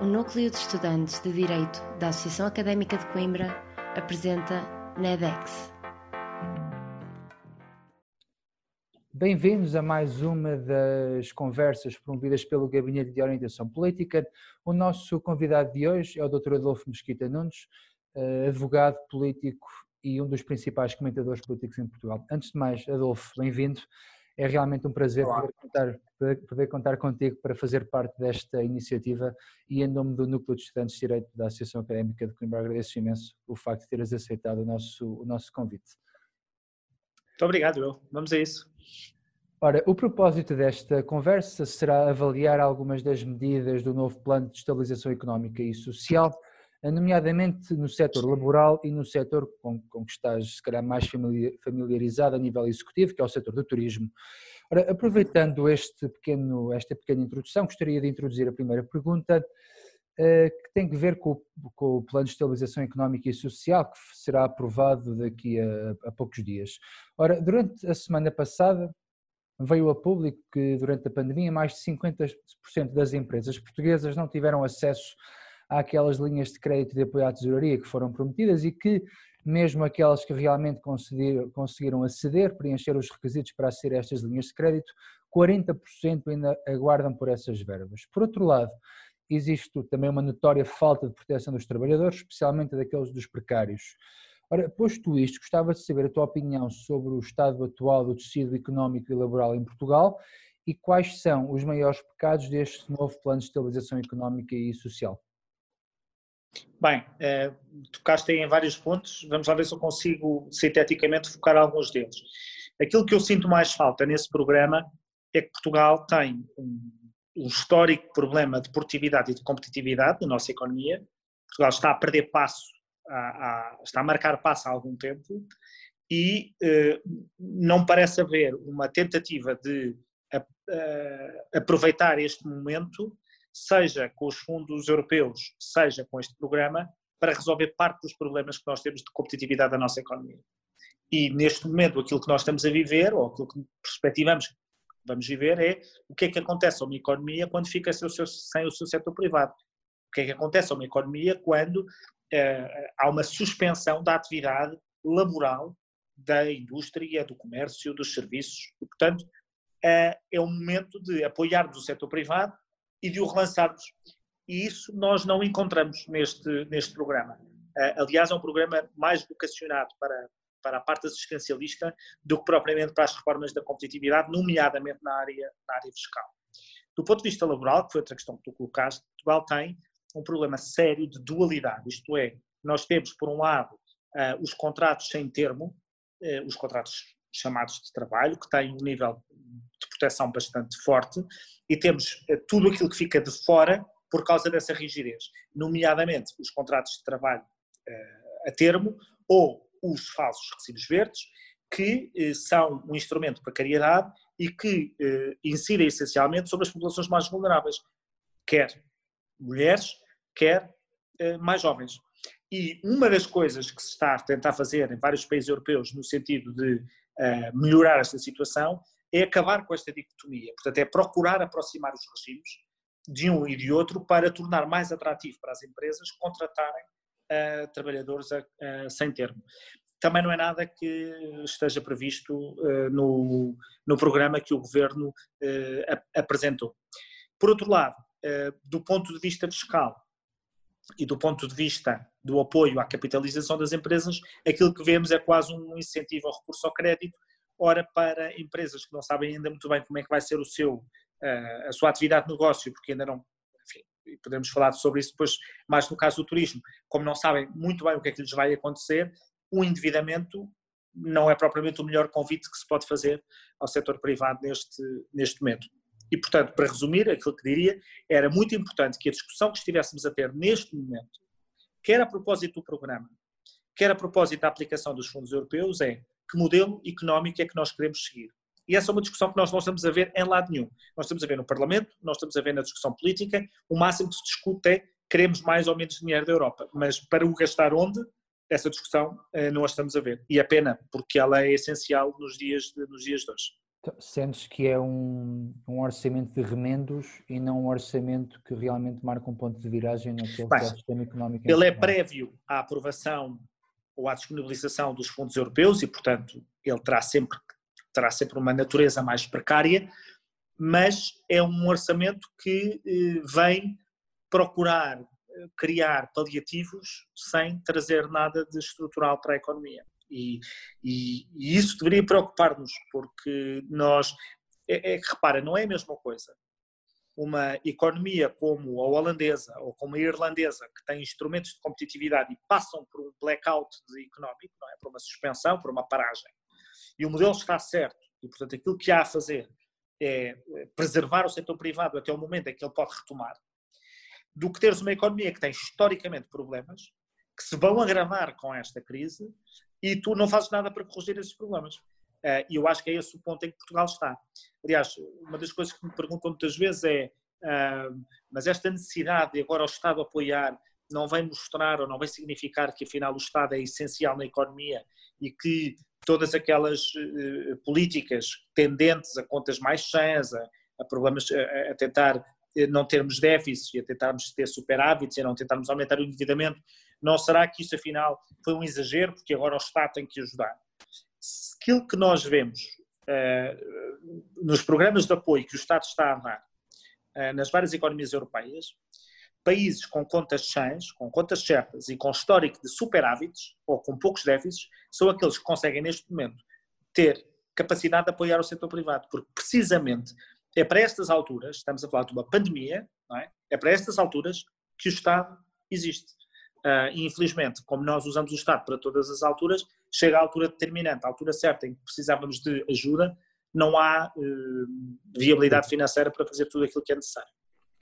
O Núcleo de Estudantes de Direito da Associação Académica de Coimbra apresenta NEDEX. Bem-vindos a mais uma das conversas promovidas pelo Gabinete de Orientação Política. O nosso convidado de hoje é o Dr. Adolfo Mesquita Nunes, eh, advogado político e um dos principais comentadores políticos em Portugal. Antes de mais, Adolfo, bem-vindo. É realmente um prazer poder contar, poder contar, contigo para fazer parte desta iniciativa e em nome do Núcleo de Estudantes de Direito da Associação Académica de Coimbra agradeço imenso o facto de teres aceitado o nosso, o nosso convite. Muito obrigado, eu. Vamos a isso. Ora, o propósito desta conversa será avaliar algumas das medidas do novo Plano de Estabilização Económica e Social nomeadamente no setor laboral e no setor com, com que estás, se calhar, mais familiarizado a nível executivo, que é o setor do turismo. Ora, aproveitando este pequeno, esta pequena introdução, gostaria de introduzir a primeira pergunta, eh, que tem que ver com, com, o Plano de Estabilização Económica e Social, que será aprovado daqui a, a poucos dias. Ora, durante a semana passada, veio a público que durante a pandemia mais de 50% das empresas portuguesas não tiveram acesso aquelas linhas de crédito de apoio à tesouraria que foram prometidas e que, mesmo aquelas que realmente conseguiram aceder, preencher os requisitos para aceder a estas linhas de crédito, 40% ainda aguardam por essas verbas. Por outro lado, existe também uma notória falta de proteção dos trabalhadores, especialmente daqueles dos precários. Ora, posto isto, gostava de saber a tua opinião sobre o estado atual do tecido económico e laboral em Portugal e quais são os maiores pecados deste novo plano de estabilização económica e social. Bem, eh, tocaste aí em vários pontos, vamos lá ver se eu consigo sinteticamente focar alguns deles. Aquilo que eu sinto mais falta nesse programa é que Portugal tem um, um histórico problema de produtividade e de competitividade na nossa economia. Portugal está a perder passo, a, a, está a marcar passo há algum tempo e eh, não parece haver uma tentativa de a, aproveitar este momento seja com os fundos europeus, seja com este programa, para resolver parte dos problemas que nós temos de competitividade da nossa economia. E neste momento, aquilo que nós estamos a viver, ou aquilo que perspectivamos que vamos viver, é o que é que acontece a uma economia quando fica sem o seu, sem o seu setor privado. O que é que acontece a uma economia quando uh, há uma suspensão da atividade laboral da indústria, do comércio, dos serviços. E, portanto, uh, é o momento de apoiarmos o setor privado e de o relançarmos. E isso nós não encontramos neste, neste programa. Uh, aliás, é um programa mais vocacionado para, para a parte assistencialista do que propriamente para as reformas da competitividade, nomeadamente na área, na área fiscal. Do ponto de vista laboral, que foi outra questão que tu colocaste, Portugal tem um problema sério de dualidade, isto é, nós temos, por um lado, uh, os contratos sem termo, uh, os contratos chamados de trabalho, que têm um nível de proteção bastante forte, e temos eh, tudo aquilo que fica de fora por causa dessa rigidez, nomeadamente os contratos de trabalho uh, a termo ou os falsos recibos verdes, que uh, são um instrumento de precariedade e que incidem essencialmente sobre as populações mais vulneráveis, quer mulheres, quer mais jovens. E uma das coisas que se está a tentar fazer em vários países europeus no sentido de melhorar esta situação é acabar com esta dicotomia. Portanto, é procurar aproximar os regimes de um e de outro para tornar mais atrativo para as empresas contratarem uh, trabalhadores a, uh, sem termo. Também não é nada que esteja previsto uh, no, no programa que o Governo apresentou. Por outro lado, do ponto de vista fiscal e do ponto de vista do apoio à capitalização das empresas, aquilo que vemos é quase um incentivo ao recurso ao crédito ora para empresas que não sabem ainda muito bem como é que vai ser o seu, eh, a sua atividade de negócio, porque ainda não, enfim, podemos falar sobre isso depois, mais no caso do turismo, como não sabem muito bem o que é que lhes vai acontecer, o endividamento não é propriamente o melhor convite que se pode fazer ao setor privado neste, neste momento. E, portanto, para resumir, aquilo que diria, era muito importante que a discussão que estivéssemos a ter neste momento, quer a propósito do programa, quer a propósito da aplicação dos fundos europeus, é que modelo económico é que nós queremos seguir. E essa é uma discussão que nós não estamos a ver em lado nenhum. Nós estamos a ver no Parlamento, nós estamos a ver na discussão política, o máximo que se discute é queremos mais ou menos dinheiro da Europa, mas para o gastar onde, essa discussão eh, não a estamos a ver. E é pena, porque ela é essencial nos dias de, nos dias de hoje. Então, sentes que é um, um, orçamento de remendos e não um orçamento que realmente marca um ponto de viragem naquele Bem, sistema económico? Ele é prévio à aprovação ou à disponibilização dos fundos europeus e, portanto, ele terá sempre, terá sempre uma natureza mais precária, mas é um orçamento que eh, vem procurar eh, criar paliativos sem trazer nada de estrutural para a economia. E, e, e isso deveria preocupar-nos, porque nós. É, é repara, não é a mesma coisa uma economia como a holandesa ou como a irlandesa, que tem instrumentos de competitividade e passam por um blackout económico, não é? por uma suspensão, por uma paragem, e o modelo está certo, e portanto aquilo que há a fazer é preservar o setor privado até o momento em que ele pode retomar, do que teres uma economia que tem historicamente problemas, que se vão agravar com esta crise e tu não fazes nada para corrigir esses problemas. Eh, e eu acho que é esse o ponto em que Portugal está. Aliás, uma das coisas que me perguntam muitas vezes é: mas esta necessidade de agora o Estado apoiar não vai mostrar ou não vai significar que afinal o Estado é essencial na economia e que todas aquelas eh, políticas tendentes a contas mais sãs, a, problemas, a, tentar eh, não termos déficits e a tentarmos ter superávites e não tentarmos aumentar o endividamento, não será que isso afinal foi um exagero porque agora o Estado tem que ajudar? aquilo que nós vemos uh, nos programas de apoio que o Estado está a dar uh, nas várias economias europeias, países com contas sãs, com contas certas e com histórico de superávites ou com poucos déficits, são aqueles que conseguem neste momento ter capacidade de apoiar o setor privado, porque precisamente é para estas alturas, estamos a falar de uma pandemia, é? é para estas alturas que o Estado existe. Uh, infelizmente, como nós usamos o Estado para todas as alturas, chega à altura determinante, à altura certa em que precisávamos de ajuda, não há uh, viabilidade financeira para fazer tudo aquilo que é necessário.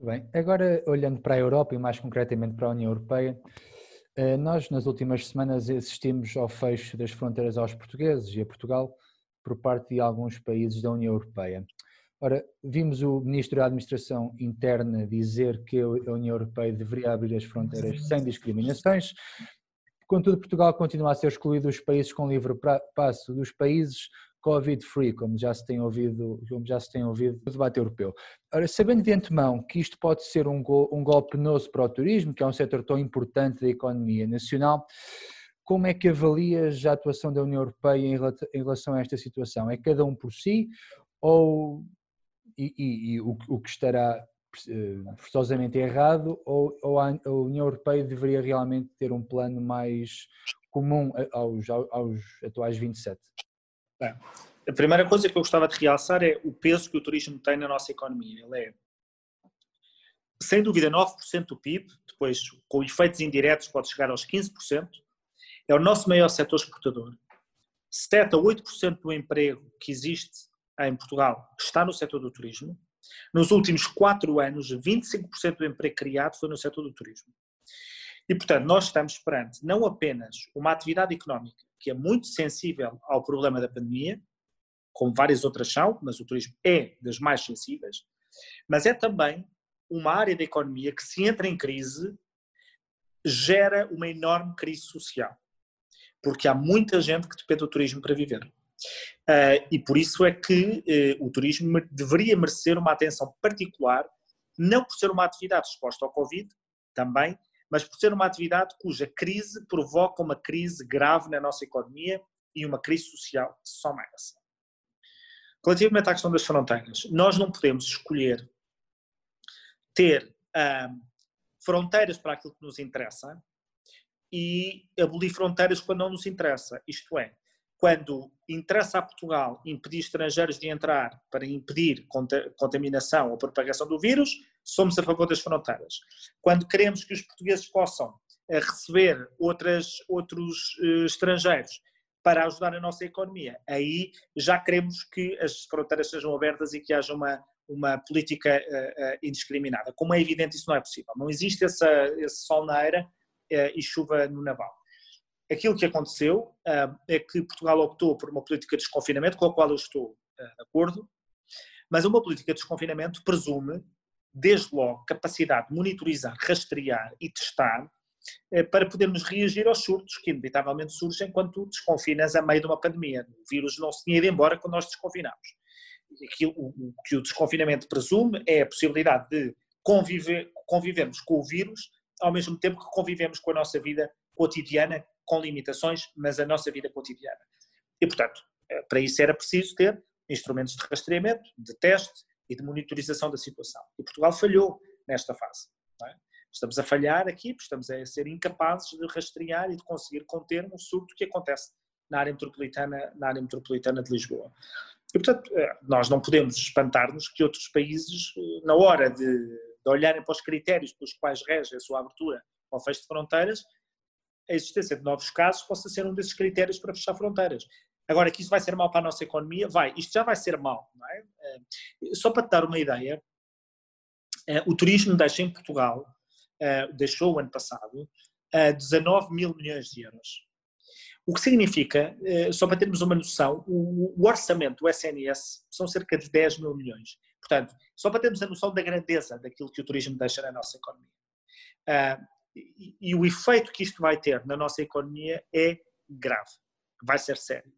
Bem, agora olhando para a Europa e mais concretamente para a União Europeia, uh, nós nas últimas semanas assistimos ao fecho das fronteiras aos portugueses e a Portugal por parte de alguns países da União Europeia. Ora, vimos o Ministro da Administração Interna dizer que a União Europeia deveria abrir as fronteiras sem discriminações, contudo Portugal continua a ser excluído dos países com livre passo, dos países Covid-free, como já se tem ouvido, como já se tem ouvido no debate europeu. Ora, sabendo de antemão que isto pode ser um, um golpe penoso para o turismo, que é um setor tão importante da economia nacional, como é que avalias a atuação da União Europeia em relação a esta situação? É cada um por si ou e, e, e o, o, que estará eh, forçosamente errado ou, ou, a União Europeia deveria realmente ter um plano mais comum aos, aos atuais 27? Bem, a primeira coisa que eu gostava de realçar é o peso que o turismo tem na nossa economia. Ele é, sem dúvida, 9% do PIB, depois com efeitos indiretos pode chegar aos 15%, é o nosso maior setor exportador. 7 a 8% do emprego que existe em Portugal está no setor do turismo. Nos últimos quatro anos, 25% do emprego criado foi no setor do turismo. E, portanto, nós estamos perante não apenas uma atividade económica que é muito sensível ao problema da pandemia, como várias outras são, mas o turismo é das mais sensíveis, mas é também uma área da economia que, se entra em crise, gera uma enorme crise social. Porque há muita gente que depende do turismo para viver. Uh, e por isso é que uh, o turismo deveria merecer uma atenção particular, não por ser uma atividade exposta ao Covid, também, mas por ser uma atividade cuja crise provoca uma crise grave na nossa economia e uma crise social que essa. Relativamente à questão das fronteiras, nós não podemos escolher ter uh, fronteiras para aquilo que nos interessa e abolir fronteiras quando não nos interessa. Isto é, quando interessa a Portugal impedir estrangeiros de entrar para impedir contaminação ou propagação do vírus, somos a favor das fronteiras. Quando queremos que os portugueses possam eh, receber outras, outros uh, estrangeiros para ajudar a nossa economia, aí já queremos que as fronteiras sejam abertas e que haja uma, uma política uh, indiscriminada. Como é evidente, isso não é possível. Não existe essa, esse sol na era e chuva no naval. Aquilo que aconteceu uh, é que Portugal optou por uma política de desconfinamento, com a qual eu estou uh, de acordo, mas uma política de desconfinamento presume, desde logo, capacidade de monitorizar, rastrear e testar uh, para podermos reagir aos surtos que inevitavelmente surgem quando desconfinas a meio de uma pandemia. O vírus não se tinha ido embora quando nós desconfinamos. aquilo, o que o desconfinamento presume é a possibilidade de conviver, convivermos com o vírus ao mesmo tempo que convivemos com a nossa vida cotidiana, com limitações, mas a nossa vida cotidiana. E, portanto, eh, para isso era preciso ter instrumentos de rastreamento, de teste e de monitorização da situação. E Portugal falhou nesta fase. É? Estamos a falhar aqui, estamos a ser incapazes de rastrear e de conseguir conter um surto que acontece na área metropolitana, na área metropolitana de Lisboa. E, portanto, eh, nós não podemos espantar-nos que outros países, eh, na hora de, de olharem para os critérios pelos quais rege a sua abertura ao fecho de fronteiras, a existência de novos casos possa ser um desses critérios para fechar fronteiras. Agora, que isso vai ser mal para a nossa economia, vai. Isto já vai ser mal, não é? Eh, só para te dar uma ideia, o turismo deixa em Portugal, deixou o ano passado, 19 mil milhões de euros. O que significa, eh, só para termos uma noção, o orçamento do SNS são cerca de 10 mil milhões. Portanto, só para termos a noção da grandeza daquilo que o turismo deixa na nossa economia. Ah, e o efeito que isto vai ter na nossa economia é grave, vai ser sério.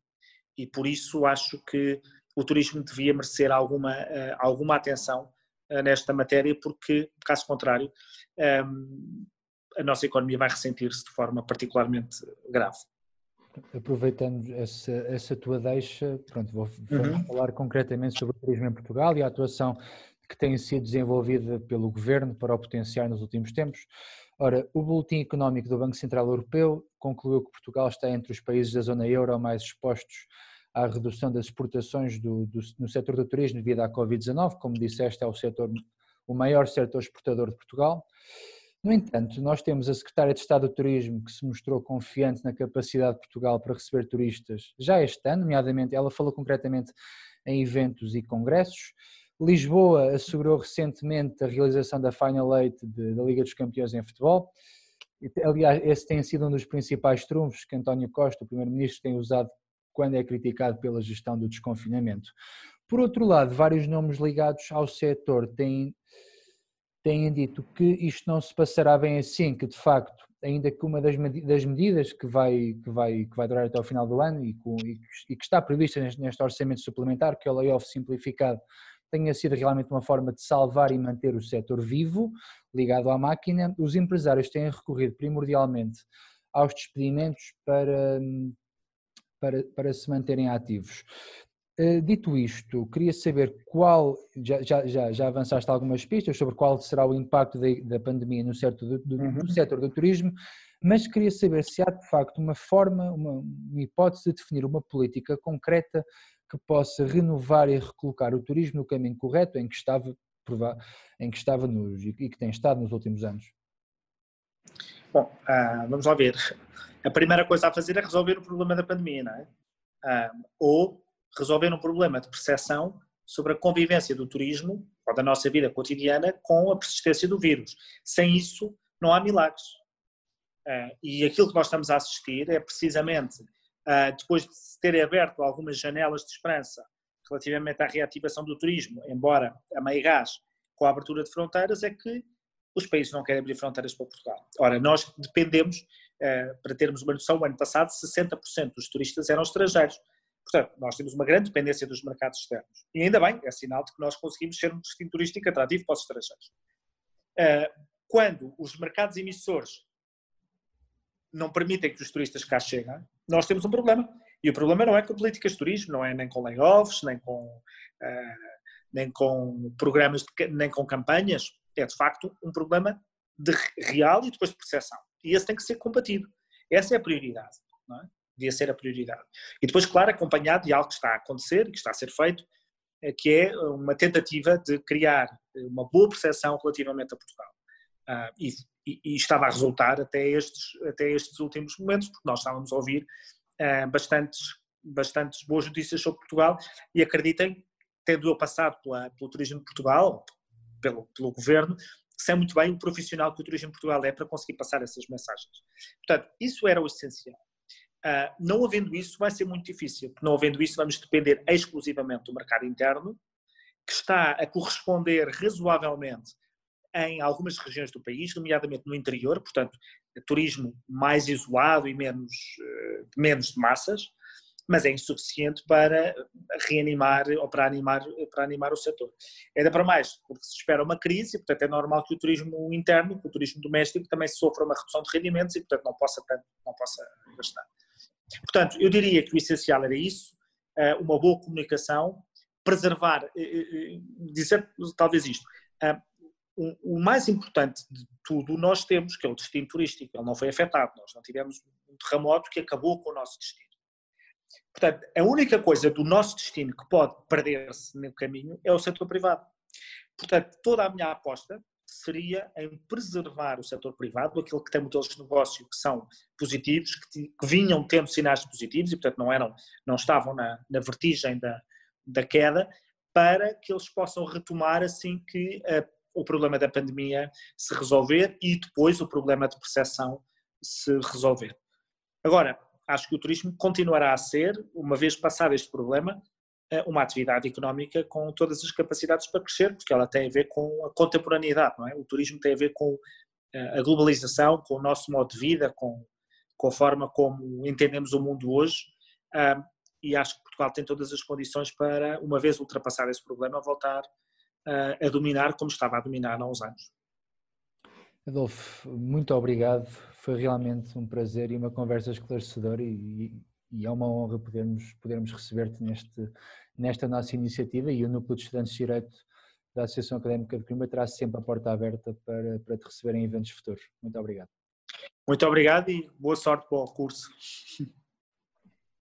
E por isso acho que o turismo devia merecer alguma, ah, alguma atenção ah, nesta matéria, porque, caso contrário, a nossa economia vai ressentir-se de forma particularmente grave aproveitando essa, essa tua deixa, pronto, vou, vou uhum. falar concretamente sobre o turismo em Portugal e a atuação que tem sido desenvolvida pelo Governo para o potenciar nos últimos tempos. Ora, o Boletim Económico do Banco Central Europeu concluiu que Portugal está entre os países da zona euro mais expostos à redução das exportações do, do, no setor do turismo devido à Covid-19, como disseste, é o, setor, o maior setor exportador de Portugal. No entanto, nós temos a Secretária de Estado do Turismo que se mostrou confiante na capacidade de Portugal para receber turistas já este ano, nomeadamente, ela falou concretamente em eventos e congressos. Lisboa assegurou recentemente a realização da Final Eight de, da Liga dos Campeões em futebol. Aliás, esse tem sido um dos principais trunfos que António Costa, o Primeiro-Ministro, tem usado quando é criticado pela gestão do desconfinamento. Por outro lado, vários nomes ligados ao setor têm têm dito que isto não se passará bem assim, que de facto, ainda que uma das, medidas que vai, que, vai, que vai durar até o final do ano e, com, e, que está prevista neste orçamento suplementar, que é o layoff simplificado, tenha sido realmente uma forma de salvar e manter o setor vivo, ligado à máquina, os empresários têm recorrido primordialmente aos despedimentos para, para, para se manterem ativos. Eh, dito isto, queria saber qual, já, já, já avançaste algumas pistas sobre qual será o impacto da, da pandemia no setor do, do, uhum. do, setor do turismo, mas queria saber se há de facto uma forma, uma, uma hipótese de definir uma política concreta que possa renovar e recolocar o turismo no caminho correto em que estava, em que estava nos, e que tem estado nos últimos anos. Bom, uh, vamos lá ver. A primeira coisa a fazer é resolver o problema da pandemia, não é? Uh, ou resolver um problema de percepção sobre a convivência do turismo ou da nossa vida cotidiana com a persistência do vírus. Sem isso, não há milagres. Ah, e aquilo que nós estamos a assistir é precisamente, ah, depois de se terem aberto algumas janelas de esperança relativamente à reativação do turismo, embora a meio gás com a abertura de fronteiras, é que os países não querem abrir fronteiras para Portugal. Ora, nós dependemos, ah, para termos uma noção, o ano passado 60% dos turistas eram estrangeiros. Portanto, nós temos uma grande dependência dos mercados externos. E ainda bem, é sinal de que nós conseguimos ser um destino turístico atrativo para os estrangeiros. Eh, quando os mercados emissores não permitem que os turistas cá cheguem, nós temos um problema. E o problema não é com políticas de turismo, não é nem com layoffs, nem com, uh, nem com programas, de, nem com campanhas. É de facto um problema de real e depois de percepção. E esse tem que ser combatido. Essa é a prioridade. Não é? devia ser a prioridade. E depois, claro, acompanhado de algo que está a acontecer, que está a ser feito, eh, que é uma tentativa de criar uma boa percepção relativamente a Portugal. Uh, e, e, e, estava a resultar até estes, até estes últimos momentos, porque nós estávamos a ouvir uh, bastantes, bastantes boas notícias sobre Portugal e acreditem, tendo eu passado pela, pelo turismo de Portugal, pelo, pelo governo, sei muito bem o profissional que o turismo de Portugal é para conseguir passar essas mensagens. Portanto, isso era o essencial. Uh, não havendo isso, vai ser muito difícil, porque não havendo isso, vamos depender exclusivamente do mercado interno, que está a corresponder razoavelmente em algumas regiões do país, nomeadamente no interior, portanto, turismo mais isolado e menos, uh, menos de massas, mas é insuficiente para reanimar ou para animar, para animar o setor. Ainda para mais, porque se espera uma crise, portanto é normal que o turismo interno, que o turismo doméstico também sofra uma redução de rendimentos e portanto não possa, não possa gastar. Portanto, eu diria que o essencial era isso, eh, uma boa comunicação, preservar, eh, eh, dizer talvez isto, o mais importante de tudo nós temos, que é o destino turístico, ele não foi afetado, nós não tivemos um terremoto que acabou com o nosso destino. Portanto, a única coisa do nosso destino que pode perder-se no caminho é o setor privado. Portanto, toda a minha aposta seria em preservar o setor privado, aquele que tem modelos de negócio que são positivos, que, que vinham tendo sinais positivos e, portanto, não, eram, não estavam na, na vertigem da, da queda, para que eles possam retomar assim que a, o problema da pandemia se resolver e depois o problema de percepção se resolver. Agora, acho que o turismo continuará a ser, uma vez passado este problema, eh, uma atividade económica com todas as capacidades para crescer, porque ela tem a ver com a contemporaneidade, não é? O turismo tem a ver com eh, a globalização, com o nosso modo de vida, com, com a forma como entendemos o mundo hoje, e acho que Portugal tem todas as condições para, uma vez ultrapassar esse problema, voltar a dominar como estava a dominar há uns anos. Adolfo, muito obrigado. Foi realmente um prazer e uma conversa esclarecedora e, e é uma honra podermos, podermos receber-te neste, nesta nossa iniciativa e o Núcleo de Estudantes de Direito da Associação Académica de Coimbra terá sempre a porta aberta para, para te receber em eventos futuros. Muito obrigado. Muito obrigado e boa sorte para o curso.